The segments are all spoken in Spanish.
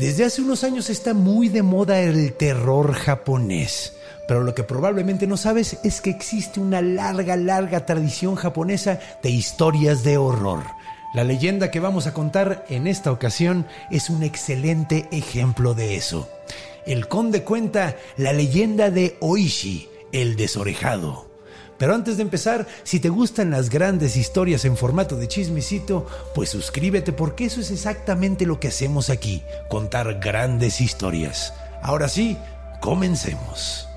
Desde hace unos años está muy de moda el terror japonés. Pero lo que probablemente no sabes es que existe una larga, larga tradición japonesa de historias de horror. La leyenda que vamos a contar en esta ocasión es un excelente ejemplo de eso. El conde cuenta la leyenda de Oishi, el desorejado. Pero antes de empezar, si te gustan las grandes historias en formato de chismecito, pues suscríbete porque eso es exactamente lo que hacemos aquí, contar grandes historias. Ahora sí, comencemos.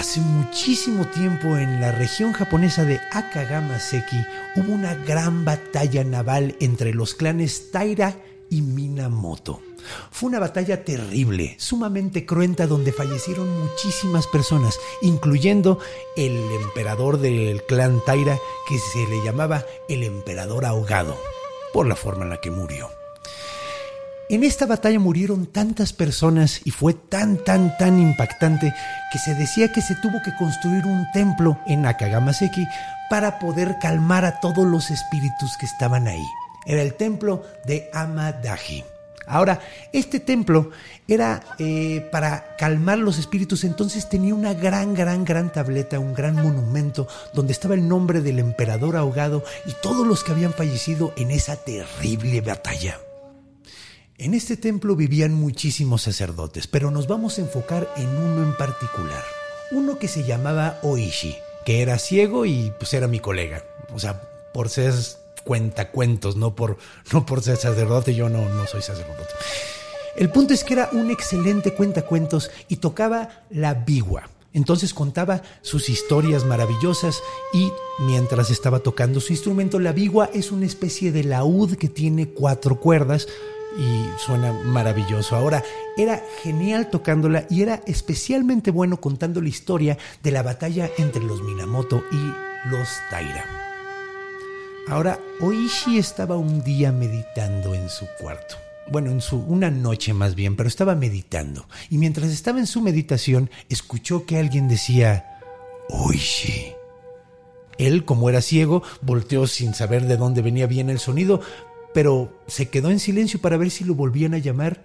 Hace muchísimo tiempo en la región japonesa de Akagamaseki hubo una gran batalla naval entre los clanes Taira y Minamoto. Fue una batalla terrible, sumamente cruenta, donde fallecieron muchísimas personas, incluyendo el emperador del clan Taira, que se le llamaba el emperador ahogado, por la forma en la que murió. En esta batalla murieron tantas personas y fue tan, tan, tan impactante que se decía que se tuvo que construir un templo en Akagamaseki para poder calmar a todos los espíritus que estaban ahí. Era el templo de Amadaji. Ahora, este templo era eh, para calmar los espíritus, entonces tenía una gran, gran, gran tableta, un gran monumento donde estaba el nombre del emperador ahogado y todos los que habían fallecido en esa terrible batalla. En este templo vivían muchísimos sacerdotes, pero nos vamos a enfocar en uno en particular. Uno que se llamaba Oishi, que era ciego y pues era mi colega. O sea, por ser cuentacuentos, no por, no por ser sacerdote, yo no, no soy sacerdote. El punto es que era un excelente cuentacuentos y tocaba la bigua. Entonces contaba sus historias maravillosas y mientras estaba tocando su instrumento, la bigua es una especie de laúd que tiene cuatro cuerdas y suena maravilloso. Ahora, era genial tocándola y era especialmente bueno contando la historia de la batalla entre los Minamoto y los Taira. Ahora, Oishi estaba un día meditando en su cuarto. Bueno, en su una noche más bien, pero estaba meditando. Y mientras estaba en su meditación, escuchó que alguien decía, Oishi. Él, como era ciego, volteó sin saber de dónde venía bien el sonido, pero se quedó en silencio para ver si lo volvían a llamar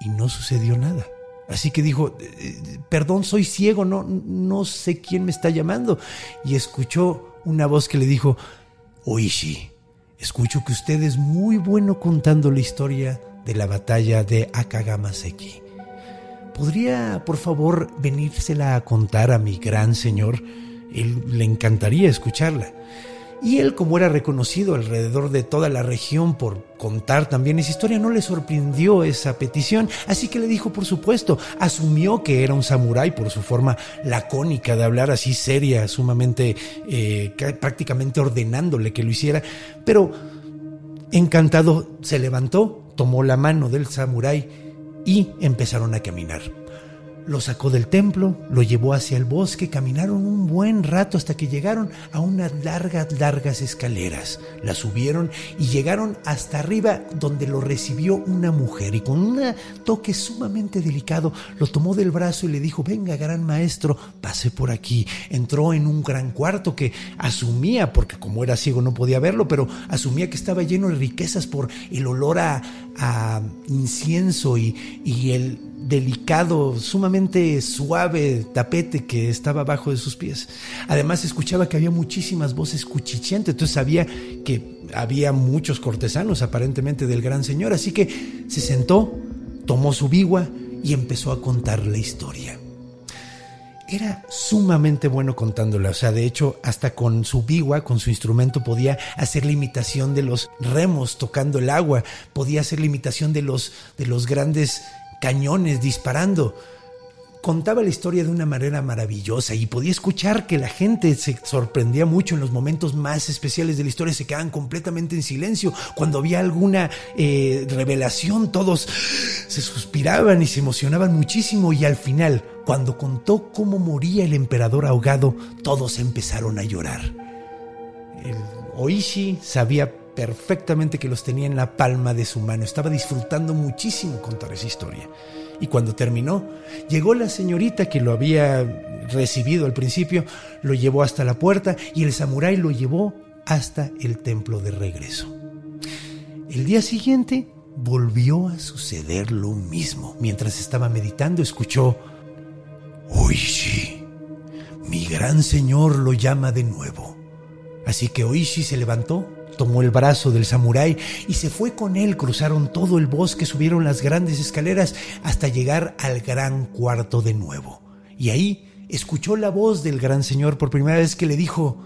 y no sucedió nada. Así que dijo, eh, perdón, soy ciego, no, no sé quién me está llamando. Y escuchó una voz que le dijo, Oishi, escucho que usted es muy bueno contando la historia de la batalla de Akagamaseki. ¿Podría, por favor, venírsela a contar a mi gran señor? Él le encantaría escucharla. Y él, como era reconocido alrededor de toda la región por contar también esa historia, no le sorprendió esa petición, así que le dijo, por supuesto, asumió que era un samurái por su forma lacónica de hablar así seria, sumamente, eh, prácticamente ordenándole que lo hiciera, pero encantado se levantó, tomó la mano del samurái y empezaron a caminar. Lo sacó del templo, lo llevó hacia el bosque, caminaron un buen rato hasta que llegaron a unas largas, largas escaleras. Las subieron y llegaron hasta arriba donde lo recibió una mujer y con un toque sumamente delicado lo tomó del brazo y le dijo, venga gran maestro, pase por aquí. Entró en un gran cuarto que asumía, porque como era ciego no podía verlo, pero asumía que estaba lleno de riquezas por el olor a, incienso y, y el delicado, sumamente suave tapete que estaba abajo de sus pies. Además escuchaba que había muchísimas voces cuchicheantes, entonces sabía que había muchos cortesanos aparentemente del gran señor, así que se sentó, tomó su bigua y empezó a contar la historia. Era sumamente bueno contándola, o sea, de hecho, hasta con su bigua, con su instrumento, podía hacer la imitación de los remos tocando el agua, podía hacer la imitación de los, de los grandes cañones disparando. Contaba la historia de una manera maravillosa y podía escuchar que la gente se sorprendía mucho en los momentos más especiales de la historia, se quedaban completamente en silencio. Cuando había alguna eh, revelación, todos se suspiraban y se emocionaban muchísimo y al final, cuando contó cómo moría el emperador ahogado, todos empezaron a llorar. El Oishi sabía perfectamente que los tenía en la palma de su mano. Estaba disfrutando muchísimo contar esa historia. Y cuando terminó, llegó la señorita que lo había recibido al principio, lo llevó hasta la puerta y el samurái lo llevó hasta el templo de regreso. El día siguiente volvió a suceder lo mismo. Mientras estaba meditando, escuchó, Oishi, mi gran señor lo llama de nuevo. Así que Oishi se levantó tomó el brazo del samurái y se fue con él. Cruzaron todo el bosque, subieron las grandes escaleras hasta llegar al gran cuarto de nuevo. Y ahí escuchó la voz del gran señor por primera vez que le dijo,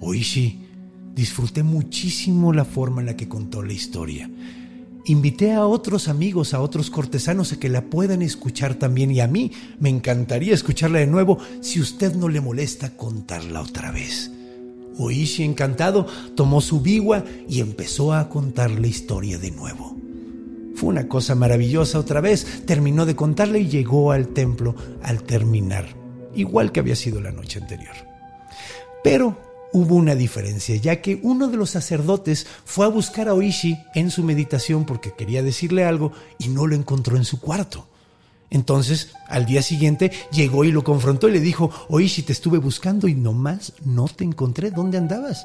Oishi, disfruté muchísimo la forma en la que contó la historia. Invité a otros amigos, a otros cortesanos a que la puedan escuchar también y a mí me encantaría escucharla de nuevo si usted no le molesta contarla otra vez. Oishi, encantado, tomó su bigua y empezó a contar la historia de nuevo. Fue una cosa maravillosa otra vez. Terminó de contarle y llegó al templo al terminar, igual que había sido la noche anterior. Pero hubo una diferencia, ya que uno de los sacerdotes fue a buscar a Oishi en su meditación porque quería decirle algo y no lo encontró en su cuarto. Entonces, al día siguiente, llegó y lo confrontó y le dijo, Oishi, te estuve buscando y nomás no te encontré. ¿Dónde andabas?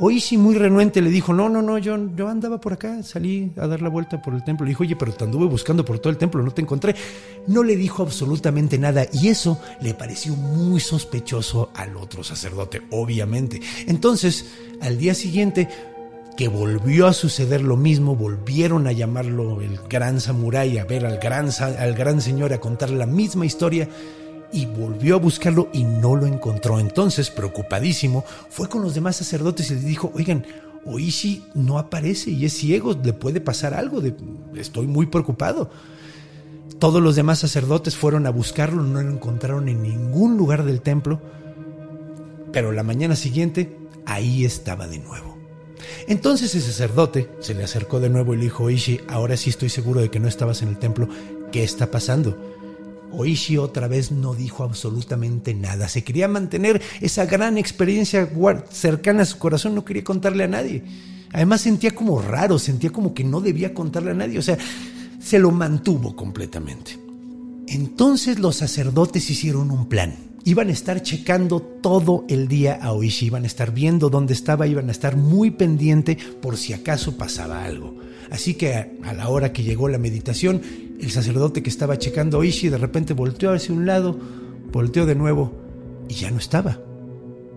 Oishi, muy renuente, le dijo, no, no, no, yo, yo andaba por acá, salí a dar la vuelta por el templo. Le dijo, oye, pero te anduve buscando por todo el templo, no te encontré. No le dijo absolutamente nada y eso le pareció muy sospechoso al otro sacerdote, obviamente. Entonces, al día siguiente, que volvió a suceder lo mismo, volvieron a llamarlo el gran samurái, a ver al gran, al gran señor, a contar la misma historia, y volvió a buscarlo y no lo encontró. Entonces, preocupadísimo, fue con los demás sacerdotes y le dijo, oigan, Oishi no aparece y es ciego, le puede pasar algo, estoy muy preocupado. Todos los demás sacerdotes fueron a buscarlo, no lo encontraron en ningún lugar del templo, pero la mañana siguiente ahí estaba de nuevo. Entonces el sacerdote se le acercó de nuevo y le dijo, Oishi, ahora sí estoy seguro de que no estabas en el templo. ¿Qué está pasando? Oishi otra vez no dijo absolutamente nada. Se quería mantener esa gran experiencia cercana a su corazón, no quería contarle a nadie. Además sentía como raro, sentía como que no debía contarle a nadie. O sea, se lo mantuvo completamente. Entonces los sacerdotes hicieron un plan iban a estar checando todo el día a Oishi, iban a estar viendo dónde estaba, iban a estar muy pendiente por si acaso pasaba algo. Así que a, la hora que llegó la meditación, el sacerdote que estaba checando a Oishi de repente volteó hacia un lado, volteó de nuevo y ya no estaba.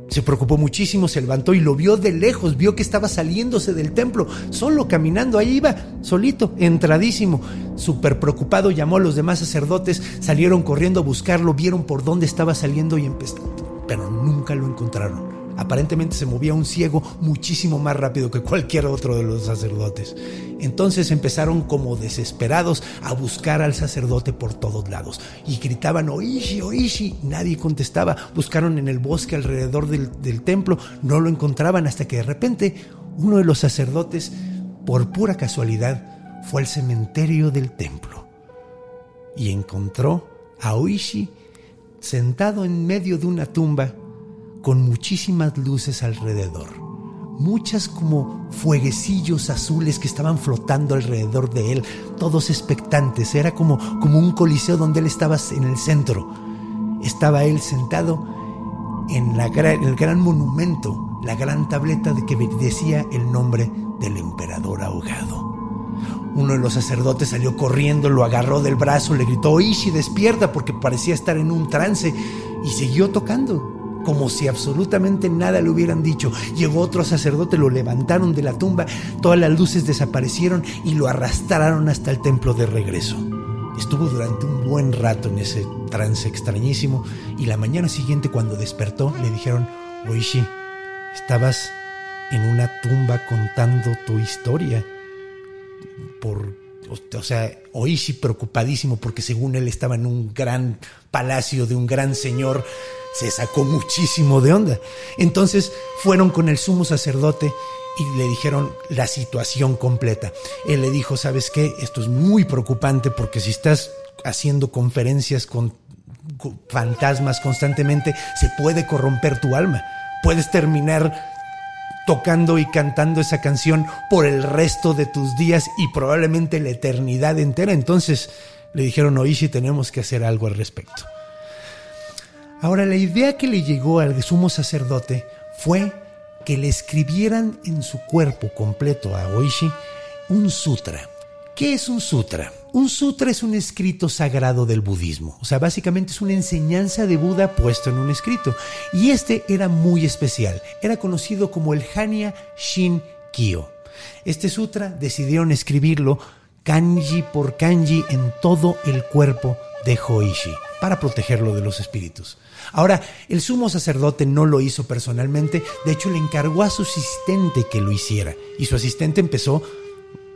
Se preocupó muchísimo, se levantó y lo vio de lejos, vio que estaba saliéndose del templo, solo caminando, ahí iba, solito, entradísimo. Súper preocupado llamó a los demás sacerdotes, salieron corriendo a buscarlo, vieron por dónde estaba saliendo y empezó, pero nunca lo encontraron. Aparentemente se movía un ciego muchísimo más rápido que cualquier otro de los sacerdotes. Entonces empezaron como desesperados a buscar al sacerdote por todos lados y gritaban Oishi, Oishi. Nadie contestaba. Buscaron en el bosque alrededor del, templo, no lo encontraban hasta que de repente uno de los sacerdotes, por pura casualidad, fue al cementerio del templo y encontró a Oishi sentado en medio de una tumba con muchísimas luces alrededor. Muchas como fueguecillos azules que estaban flotando alrededor de él, todos expectantes. Era como, como un coliseo donde él estaba en el centro. Estaba él sentado en, la, el gran monumento, la gran tableta de que decía el nombre del emperador ahogado. Uno de los sacerdotes salió corriendo, lo agarró del brazo, le gritó, Ishi, despierta, porque parecía estar en un trance, y siguió tocando, como si absolutamente nada le hubieran dicho. Llegó otro sacerdote, lo levantaron de la tumba, todas las luces desaparecieron y lo arrastraron hasta el templo de regreso. Estuvo durante un buen rato en ese trance extrañísimo, y la mañana siguiente cuando despertó le dijeron, Oishi, estabas en una tumba contando tu historia por, o sea, Oishi preocupadísimo porque según él estaba en un gran palacio de un gran señor, se sacó muchísimo de onda. Entonces fueron con el sumo sacerdote y le dijeron la situación completa. Él le dijo, ¿sabes qué? Esto es muy preocupante porque si estás haciendo conferencias con fantasmas constantemente, se puede corromper tu alma. Puedes terminar tocando y cantando esa canción por el resto de tus días y probablemente la eternidad entera. Entonces le dijeron, Oishi, tenemos que hacer algo al respecto. Ahora, la idea que le llegó al sumo sacerdote fue que le escribieran en su cuerpo completo a Oishi un sutra. ¿Qué es un sutra? Un sutra es un escrito sagrado del budismo, o sea, básicamente es una enseñanza de Buda puesto en un escrito. Y este era muy especial, era conocido como el Hanya Shin Kyo. Este sutra decidieron escribirlo kanji por kanji en todo el cuerpo de Hoishi para protegerlo de los espíritus. Ahora, el sumo sacerdote no lo hizo personalmente, de hecho le encargó a su asistente que lo hiciera y su asistente empezó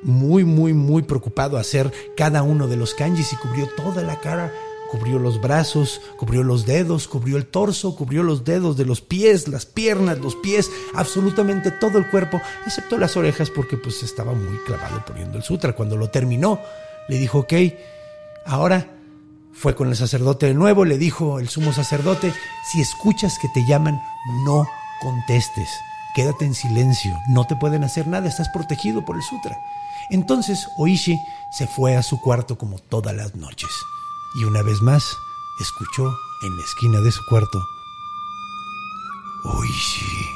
muy, muy, muy preocupado a hacer cada uno de los kanjis y cubrió toda la cara, cubrió los brazos, cubrió los dedos, cubrió el torso, cubrió los dedos de los pies, las piernas, los pies, absolutamente todo el cuerpo, excepto las orejas porque pues estaba muy clavado poniendo el sutra. Cuando lo terminó, le dijo, ok, ahora fue con el sacerdote de nuevo, le dijo el sumo sacerdote, si escuchas que te llaman, no contestes, quédate en silencio, no te pueden hacer nada, estás protegido por el sutra. Entonces Oishi se fue a su cuarto como todas las noches y una vez más escuchó en la esquina de su cuarto Oishi.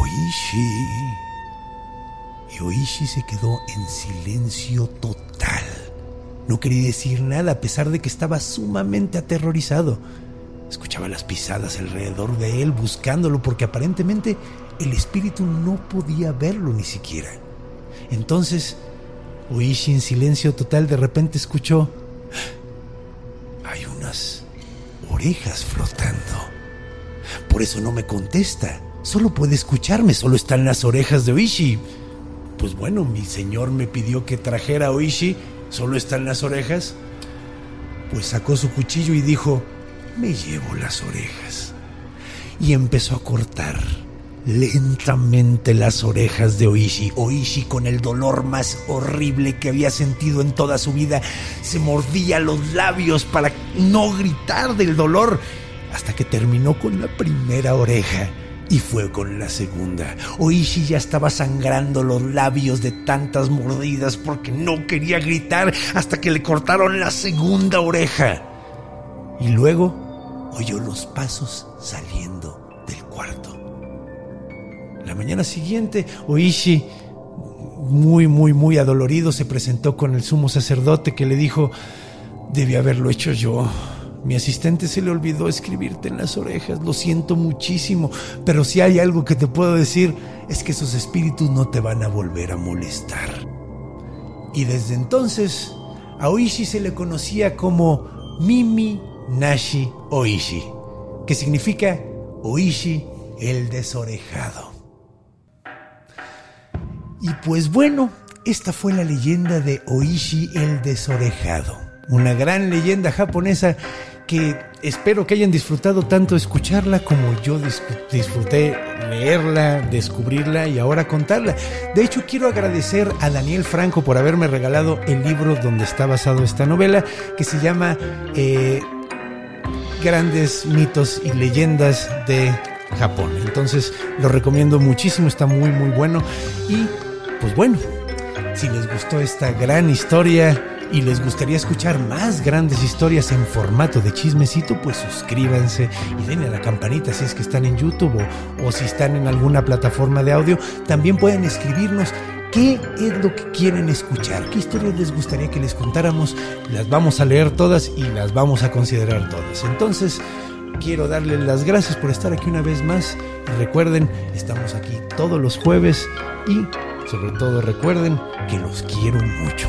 Oishi. Y Oishi se quedó en silencio total. No quería decir nada a pesar de que estaba sumamente aterrorizado. Escuchaba las pisadas alrededor de él buscándolo porque aparentemente el espíritu no podía verlo ni siquiera. Entonces, Oishi en silencio total de repente escuchó, hay unas orejas flotando. Por eso no me contesta. Solo puede escucharme, solo están las orejas de Oishi. Pues bueno, mi señor me pidió que trajera a Oishi, solo están las orejas. Pues sacó su cuchillo y dijo, me llevo las orejas. Y empezó a cortar lentamente las orejas de Oishi. Oishi, con el dolor más horrible que había sentido en toda su vida, se mordía los labios para no gritar del dolor, hasta que terminó con la primera oreja. Y fue con la segunda. Oishi ya estaba sangrando los labios de tantas mordidas porque no quería gritar hasta que le cortaron la segunda oreja. Y luego oyó los pasos saliendo del cuarto. La mañana siguiente, Oishi, muy, muy, muy adolorido, se presentó con el sumo sacerdote que le dijo, debí haberlo hecho yo. Mi asistente se le olvidó escribirte en las orejas, lo siento muchísimo, pero si hay algo que te puedo decir es que esos espíritus no te van a volver a molestar. Y desde entonces a Oishi se le conocía como Mimi Nashi Oishi, que significa Oishi el desorejado. Y pues bueno, esta fue la leyenda de Oishi el desorejado, una gran leyenda japonesa que espero que hayan disfrutado tanto escucharla como yo disfruté leerla, descubrirla y ahora contarla. De hecho, quiero agradecer a Daniel Franco por haberme regalado el libro donde está basado esta novela, que se llama eh, Grandes mitos y leyendas de Japón. Entonces, lo recomiendo muchísimo, está muy, muy bueno. Y, pues bueno, si les gustó esta gran historia, y les gustaría escuchar más grandes historias en formato de chismecito, pues suscríbanse y denle a la campanita si es que están en YouTube o, o si están en alguna plataforma de audio. También pueden escribirnos ¿Qué es lo que quieren escuchar? ¿Qué historias les gustaría que les contáramos? Las vamos a leer todas y las vamos a considerar todas. Entonces, quiero darles las gracias por estar aquí una vez más. Recuerden, estamos aquí todos los jueves y sobre todo recuerden que los quiero mucho.